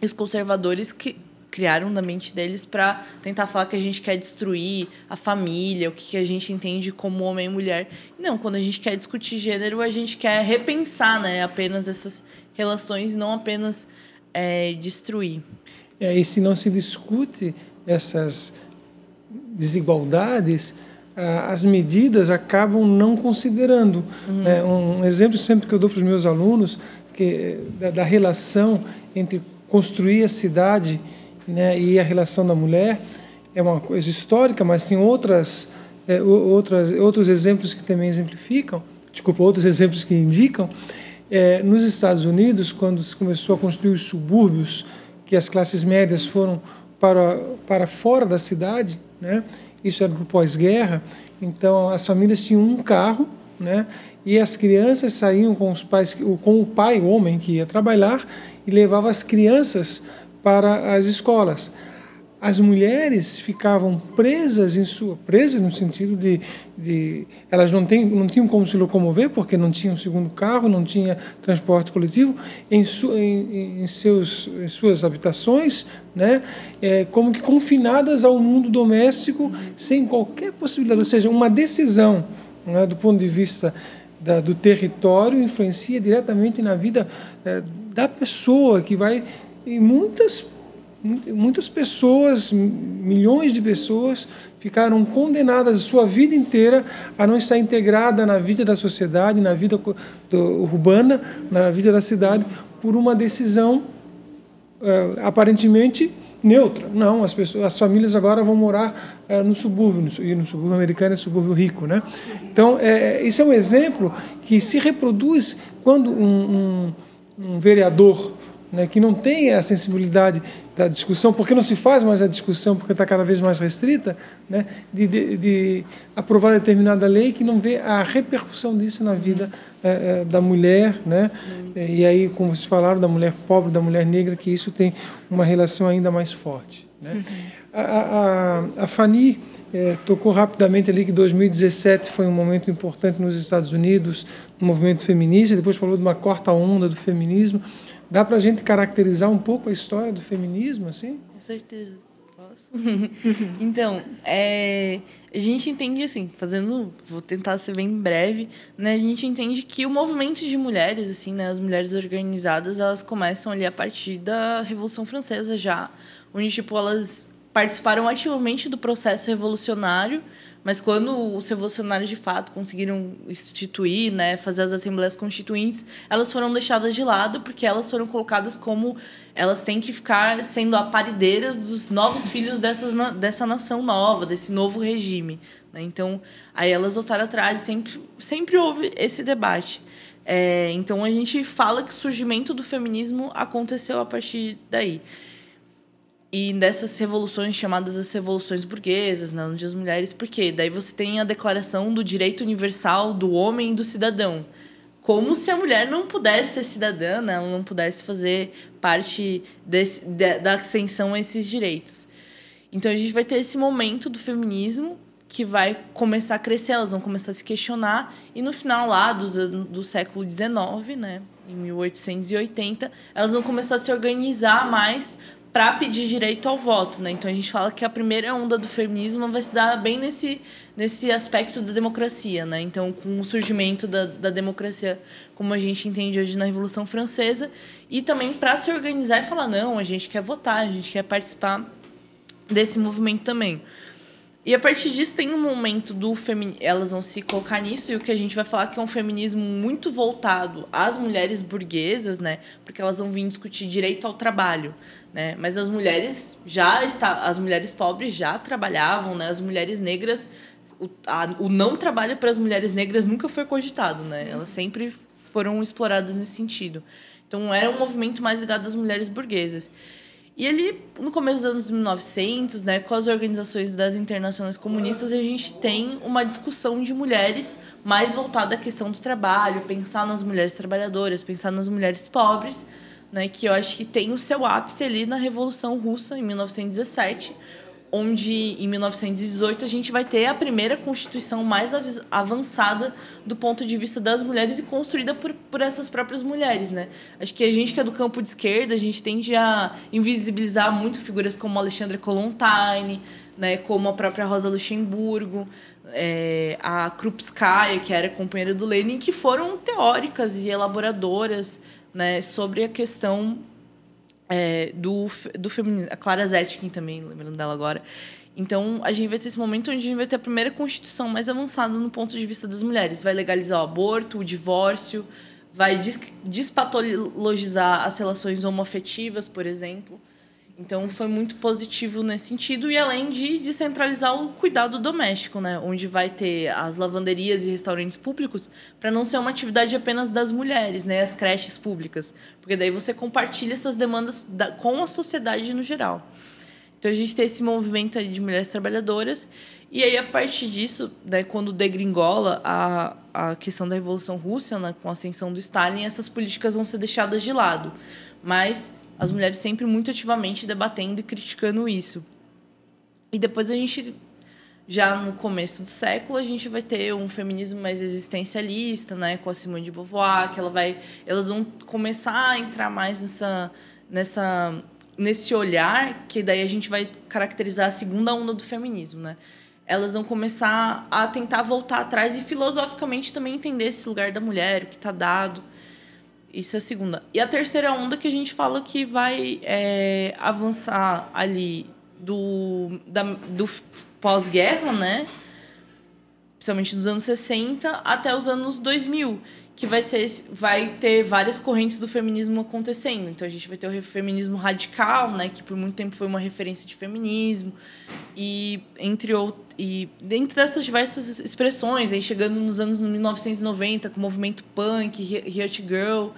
e os conservadores que criaram na mente deles para tentar falar que a gente quer destruir a família, o que a gente entende como homem e mulher. Não, quando a gente quer discutir gênero, a gente quer repensar, né, apenas essas relações, não apenas é, destruir. É, e se não se discute essas desigualdades, as medidas acabam não considerando. Uhum. Né? Um exemplo sempre que eu dou para os meus alunos que da, da relação entre construir a cidade né, e a relação da mulher é uma coisa histórica, mas tem outras, é, outras, outros exemplos que também exemplificam, desculpa, outros exemplos que indicam. É, nos Estados Unidos, quando se começou a construir os subúrbios, que as classes médias foram para, para fora da cidade, né, isso era no pós-guerra, então as famílias tinham um carro, né, e as crianças saíam com os pais, com o pai, o homem que ia trabalhar, e levava as crianças para as escolas. As mulheres ficavam presas em sua presas no sentido de, de elas não, tem, não tinham como se locomover porque não tinham segundo carro, não tinha transporte coletivo em, su, em, em seus em suas habitações, né? É, como que confinadas ao mundo doméstico sem qualquer possibilidade, ou seja, uma decisão né, do ponto de vista da, do território influencia diretamente na vida é, da pessoa que vai e muitas muitas pessoas, milhões de pessoas ficaram condenadas sua vida inteira a não estar integrada na vida da sociedade, na vida urbana, na vida da cidade por uma decisão é, aparentemente neutra. Não, as pessoas, as famílias agora vão morar é, no subúrbio, no, e no subúrbio americano é subúrbio rico, né? Então, é, isso é um exemplo que se reproduz quando um, um, um vereador né, que não tem a sensibilidade da discussão, porque não se faz mais a discussão, porque está cada vez mais restrita, né, de, de, de, aprovar determinada lei que não vê a repercussão disso na vida é, da mulher, né, e aí, como vocês falaram, da mulher pobre, da mulher negra, que isso tem uma relação ainda mais forte. Né. A, a, a Fanny é, tocou rapidamente ali que 2017 foi um momento importante nos Estados Unidos, no movimento feminista, depois falou de uma quarta onda do feminismo. Dá para a gente caracterizar um pouco a história do feminismo, assim? Com certeza. Posso? então, é, a gente entende assim, fazendo, vou tentar ser bem breve, né? A gente entende que o movimento de mulheres, assim, né? As mulheres organizadas, elas começam ali a partir da Revolução Francesa já, onde tipo elas participaram ativamente do processo revolucionário mas quando os revolucionários de fato conseguiram instituir, né, fazer as assembleias constituintes, elas foram deixadas de lado porque elas foram colocadas como elas têm que ficar sendo aparideiras dos novos filhos dessas, dessa nação nova, desse novo regime. Né? Então, aí elas voltaram atrás sempre, sempre houve esse debate. É, então, a gente fala que o surgimento do feminismo aconteceu a partir daí. E dessas revoluções chamadas as revoluções burguesas, né, onde as mulheres, porque daí você tem a declaração do direito universal do homem e do cidadão. Como se a mulher não pudesse ser cidadã, né, ela não pudesse fazer parte desse, de, da ascensão a esses direitos. Então a gente vai ter esse momento do feminismo que vai começar a crescer, elas vão começar a se questionar, e no final lá do, do século XIX, né, em 1880, elas vão começar a se organizar mais para pedir direito ao voto, né? Então a gente fala que a primeira onda do feminismo vai se dar bem nesse, nesse aspecto da democracia, né? Então com o surgimento da, da democracia como a gente entende hoje na Revolução Francesa e também para se organizar e falar não, a gente quer votar, a gente quer participar desse movimento também. E a partir disso tem um momento do feminismo, elas vão se colocar nisso e o que a gente vai falar que é um feminismo muito voltado às mulheres burguesas, né? Porque elas vão vir discutir direito ao trabalho, né? Mas as mulheres já está, as mulheres pobres já trabalhavam, né? As mulheres negras o, a, o não trabalho para as mulheres negras nunca foi cogitado, né? Elas sempre foram exploradas nesse sentido. Então era um movimento mais ligado às mulheres burguesas. E ali, no começo dos anos 1900, né, com as organizações das internacionais comunistas, a gente tem uma discussão de mulheres mais voltada à questão do trabalho, pensar nas mulheres trabalhadoras, pensar nas mulheres pobres, né, que eu acho que tem o seu ápice ali na Revolução Russa, em 1917, onde em 1918 a gente vai ter a primeira constituição mais avançada do ponto de vista das mulheres e construída por, por essas próprias mulheres, né? Acho que a gente que é do campo de esquerda, a gente tende a invisibilizar muito figuras como Alexandra Kolontai, né, como a própria Rosa Luxemburgo, é, a Krupskaya, que era companheira do Lenin, que foram teóricas e elaboradoras né, sobre a questão é, do, do feminismo. A Clara Zetkin também, lembrando dela agora. Então, a gente vai ter esse momento onde a gente vai ter a primeira constituição mais avançada no ponto de vista das mulheres. Vai legalizar o aborto, o divórcio, vai despatologizar as relações homoafetivas, por exemplo. Então foi muito positivo nesse sentido. E além de descentralizar o cuidado doméstico, né, onde vai ter as lavanderias e restaurantes públicos para não ser uma atividade apenas das mulheres, né, as creches públicas, porque daí você compartilha essas demandas da, com a sociedade no geral. Então a gente tem esse movimento de mulheres trabalhadoras. E aí a partir disso, né, quando degringola a a questão da revolução russa, né, com a ascensão do Stalin, essas políticas vão ser deixadas de lado. Mas as mulheres sempre muito ativamente debatendo e criticando isso. E depois a gente, já no começo do século, a gente vai ter um feminismo mais existencialista, né, com a Simone de Beauvoir, que ela vai, elas vão começar a entrar mais nessa, nessa, nesse olhar que daí a gente vai caracterizar a segunda onda do feminismo, né? Elas vão começar a tentar voltar atrás e filosoficamente também entender esse lugar da mulher, o que está dado isso é a segunda. E a terceira onda que a gente fala que vai é, avançar ali do, do pós-guerra, né? Principalmente dos anos 60 até os anos 2000, que vai ser vai ter várias correntes do feminismo acontecendo. Então a gente vai ter o feminismo radical, né, que por muito tempo foi uma referência de feminismo e entre outros e dentro dessas diversas expressões, aí chegando nos anos 1990 com o movimento punk, Hot Girl,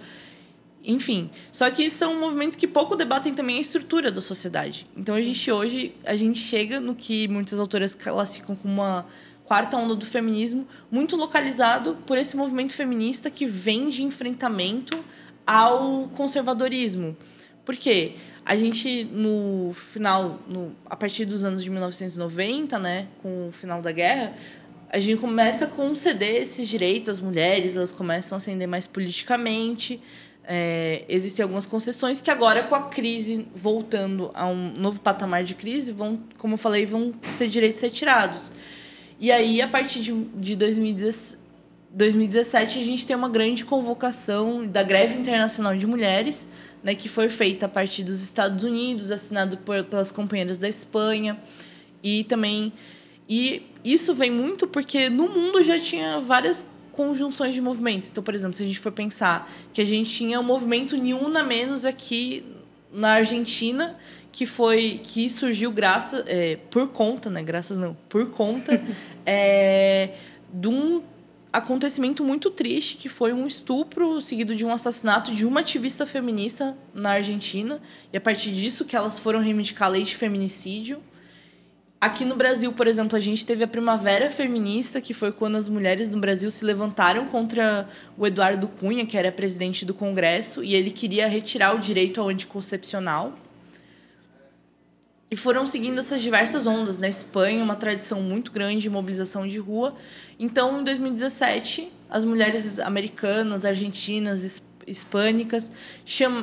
enfim. Só que são movimentos que pouco debatem também a estrutura da sociedade. Então a gente hoje a gente chega no que muitas autoras classificam como uma quarta onda do feminismo, muito localizado por esse movimento feminista que vem de enfrentamento ao conservadorismo. Por quê? A gente, no final, no, a partir dos anos de 1990, né, com o final da guerra, a gente começa a conceder esses direitos às mulheres, elas começam a ascender mais politicamente. É, existem algumas concessões que agora, com a crise voltando a um novo patamar de crise, vão, como eu falei, vão ser direitos retirados. E aí, a partir de, de 2017, a gente tem uma grande convocação da Greve Internacional de Mulheres, né, que foi feita a partir dos Estados Unidos, assinado por, pelas companheiras da Espanha. E também. E isso vem muito porque no mundo já tinha várias conjunções de movimentos. Então, por exemplo, se a gente for pensar que a gente tinha o um movimento Niuna Menos aqui na Argentina, que foi que surgiu graças é, por conta, né? Graças não, por conta é, de um acontecimento muito triste que foi um estupro seguido de um assassinato de uma ativista feminista na Argentina e a partir disso que elas foram reivindicar a lei de feminicídio. Aqui no Brasil, por exemplo, a gente teve a Primavera Feminista, que foi quando as mulheres no Brasil se levantaram contra o Eduardo Cunha, que era presidente do Congresso, e ele queria retirar o direito ao anticoncepcional. E foram seguindo essas diversas ondas. Na Espanha, uma tradição muito grande de mobilização de rua. Então, em 2017, as mulheres americanas, argentinas, hispânicas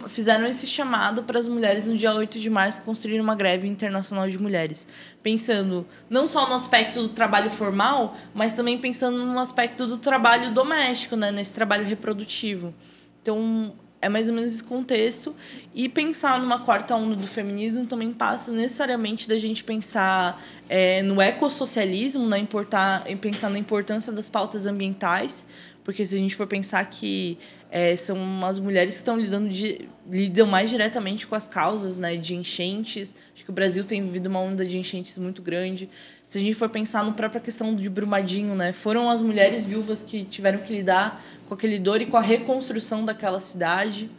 fizeram esse chamado para as mulheres no dia 8 de março construir uma greve internacional de mulheres. Pensando não só no aspecto do trabalho formal, mas também pensando no aspecto do trabalho doméstico, né? nesse trabalho reprodutivo. Então, é mais ou menos esse contexto. E pensar numa quarta onda do feminismo também passa necessariamente da gente pensar é, no ecossocialismo, na importar, pensar na importância das pautas ambientais, porque se a gente for pensar que é, são as mulheres que estão lidando de, lidam mais diretamente com as causas né, de enchentes. Acho que o Brasil tem vivido uma onda de enchentes muito grande. Se a gente for pensar na própria questão de Brumadinho, né, foram as mulheres viúvas que tiveram que lidar com aquele dor e com a reconstrução daquela cidade.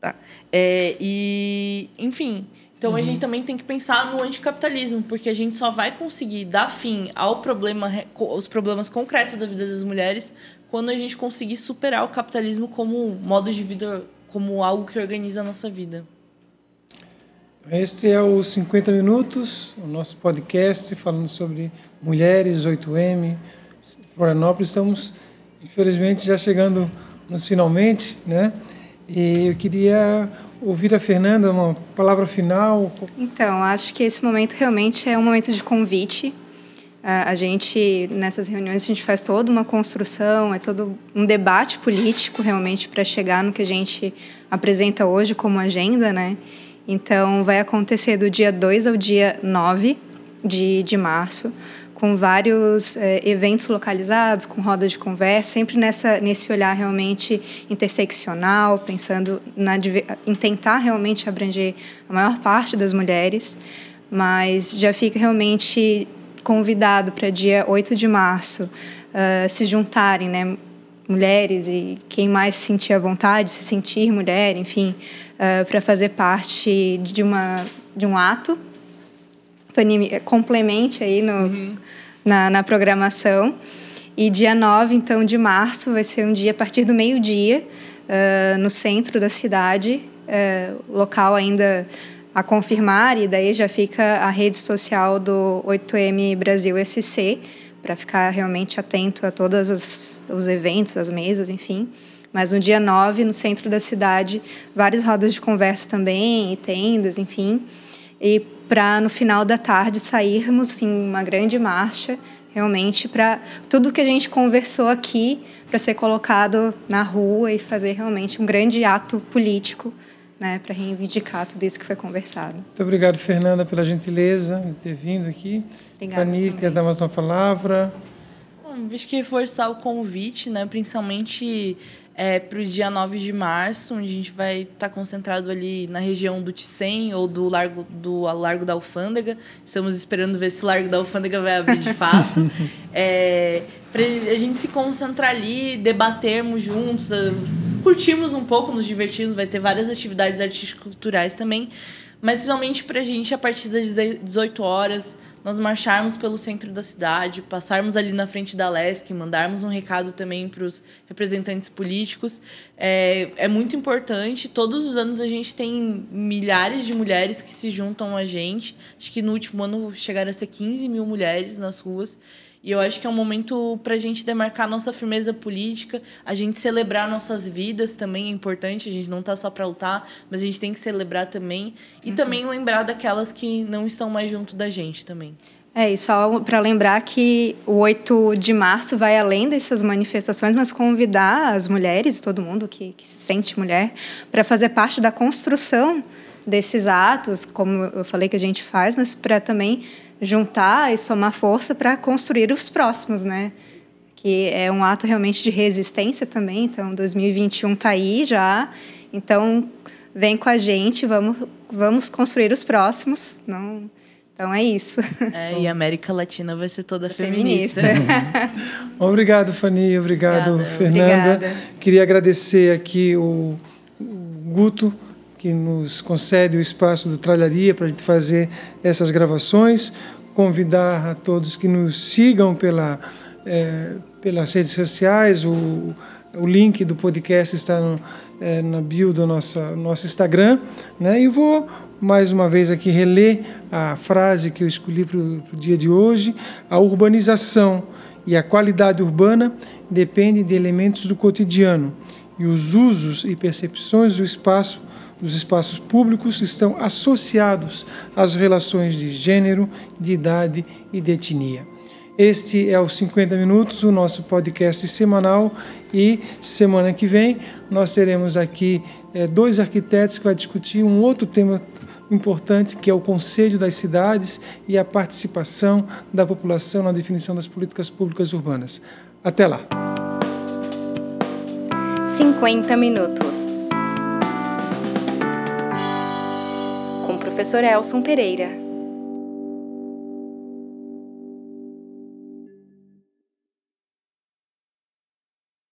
Tá. É, e, enfim, então uhum. a gente também tem que pensar no anticapitalismo, porque a gente só vai conseguir dar fim ao problema, aos problemas concretos da vida das mulheres quando a gente conseguir superar o capitalismo como modo de vida, como algo que organiza a nossa vida. Este é o 50 Minutos, o nosso podcast falando sobre mulheres, 8M, Florianópolis. Estamos, infelizmente, já chegando nos finalmente, né? E eu queria ouvir a Fernanda, uma palavra final. Então, acho que esse momento realmente é um momento de convite. A gente, nessas reuniões, a gente faz toda uma construção, é todo um debate político realmente para chegar no que a gente apresenta hoje como agenda, né? Então, vai acontecer do dia 2 ao dia 9 de, de março com vários é, eventos localizados, com rodas de conversa, sempre nessa, nesse olhar realmente interseccional, pensando na, em tentar realmente abranger a maior parte das mulheres, mas já fica realmente convidado para dia 8 de março uh, se juntarem, né, mulheres e quem mais sentir a vontade, se sentir mulher, enfim, uh, para fazer parte de, uma, de um ato complemente aí no, uhum. na, na programação. E dia 9, então, de março, vai ser um dia a partir do meio-dia, uh, no centro da cidade, uh, local ainda a confirmar, e daí já fica a rede social do 8M Brasil SC, para ficar realmente atento a todos os, os eventos, as mesas, enfim. Mas no dia 9, no centro da cidade, várias rodas de conversa também, e tendas, enfim. E para no final da tarde sairmos em assim, uma grande marcha, realmente para tudo que a gente conversou aqui para ser colocado na rua e fazer realmente um grande ato político, né, para reivindicar tudo isso que foi conversado. Muito obrigado, Fernanda, pela gentileza de ter vindo aqui. Obrigada. Fanny, quer dar mais uma palavra? Bom, acho que reforçar o convite, né, principalmente é, para o dia 9 de março, onde a gente vai estar tá concentrado ali na região do Ticem ou do Largo, do Largo da Alfândega. Estamos esperando ver se o Largo da Alfândega vai abrir de fato. é, para a gente se concentrar ali, debatermos juntos, curtirmos um pouco, nos divertirmos. Vai ter várias atividades artísticas culturais também. Mas, principalmente para a gente, a partir das 18 horas, nós marcharmos pelo centro da cidade, passarmos ali na frente da LESC, mandarmos um recado também para os representantes políticos. É, é muito importante. Todos os anos a gente tem milhares de mulheres que se juntam a gente. Acho que no último ano chegaram a ser 15 mil mulheres nas ruas. E eu acho que é um momento para a gente demarcar nossa firmeza política, a gente celebrar nossas vidas também é importante. A gente não está só para lutar, mas a gente tem que celebrar também. E uhum. também lembrar daquelas que não estão mais junto da gente também. É, e só para lembrar que o 8 de março vai além dessas manifestações, mas convidar as mulheres, todo mundo que, que se sente mulher, para fazer parte da construção desses atos, como eu falei que a gente faz, mas para também juntar e somar força para construir os próximos, né? Que é um ato realmente de resistência também. Então, 2021 está aí já. Então, vem com a gente, vamos, vamos construir os próximos. Não, então é isso. É, e a América Latina vai ser toda feminista. feminista. Obrigado, Fanny. Obrigado, Obrigada. Fernanda. Obrigada. Queria agradecer aqui o, o Guto que nos concede o espaço do Tralharia para a gente fazer essas gravações. Convidar a todos que nos sigam pela, é, pelas redes sociais. O, o link do podcast está no, é, na bio do nosso, nosso Instagram. Né? E vou mais uma vez aqui reler a frase que eu escolhi para o dia de hoje. A urbanização e a qualidade urbana dependem de elementos do cotidiano e os usos e percepções do espaço dos espaços públicos estão associados às relações de gênero, de idade e de etnia. Este é o 50 Minutos, o nosso podcast semanal. E semana que vem nós teremos aqui é, dois arquitetos que vão discutir um outro tema importante que é o Conselho das Cidades e a participação da população na definição das políticas públicas urbanas. Até lá! 50 minutos. Professor Elson Pereira.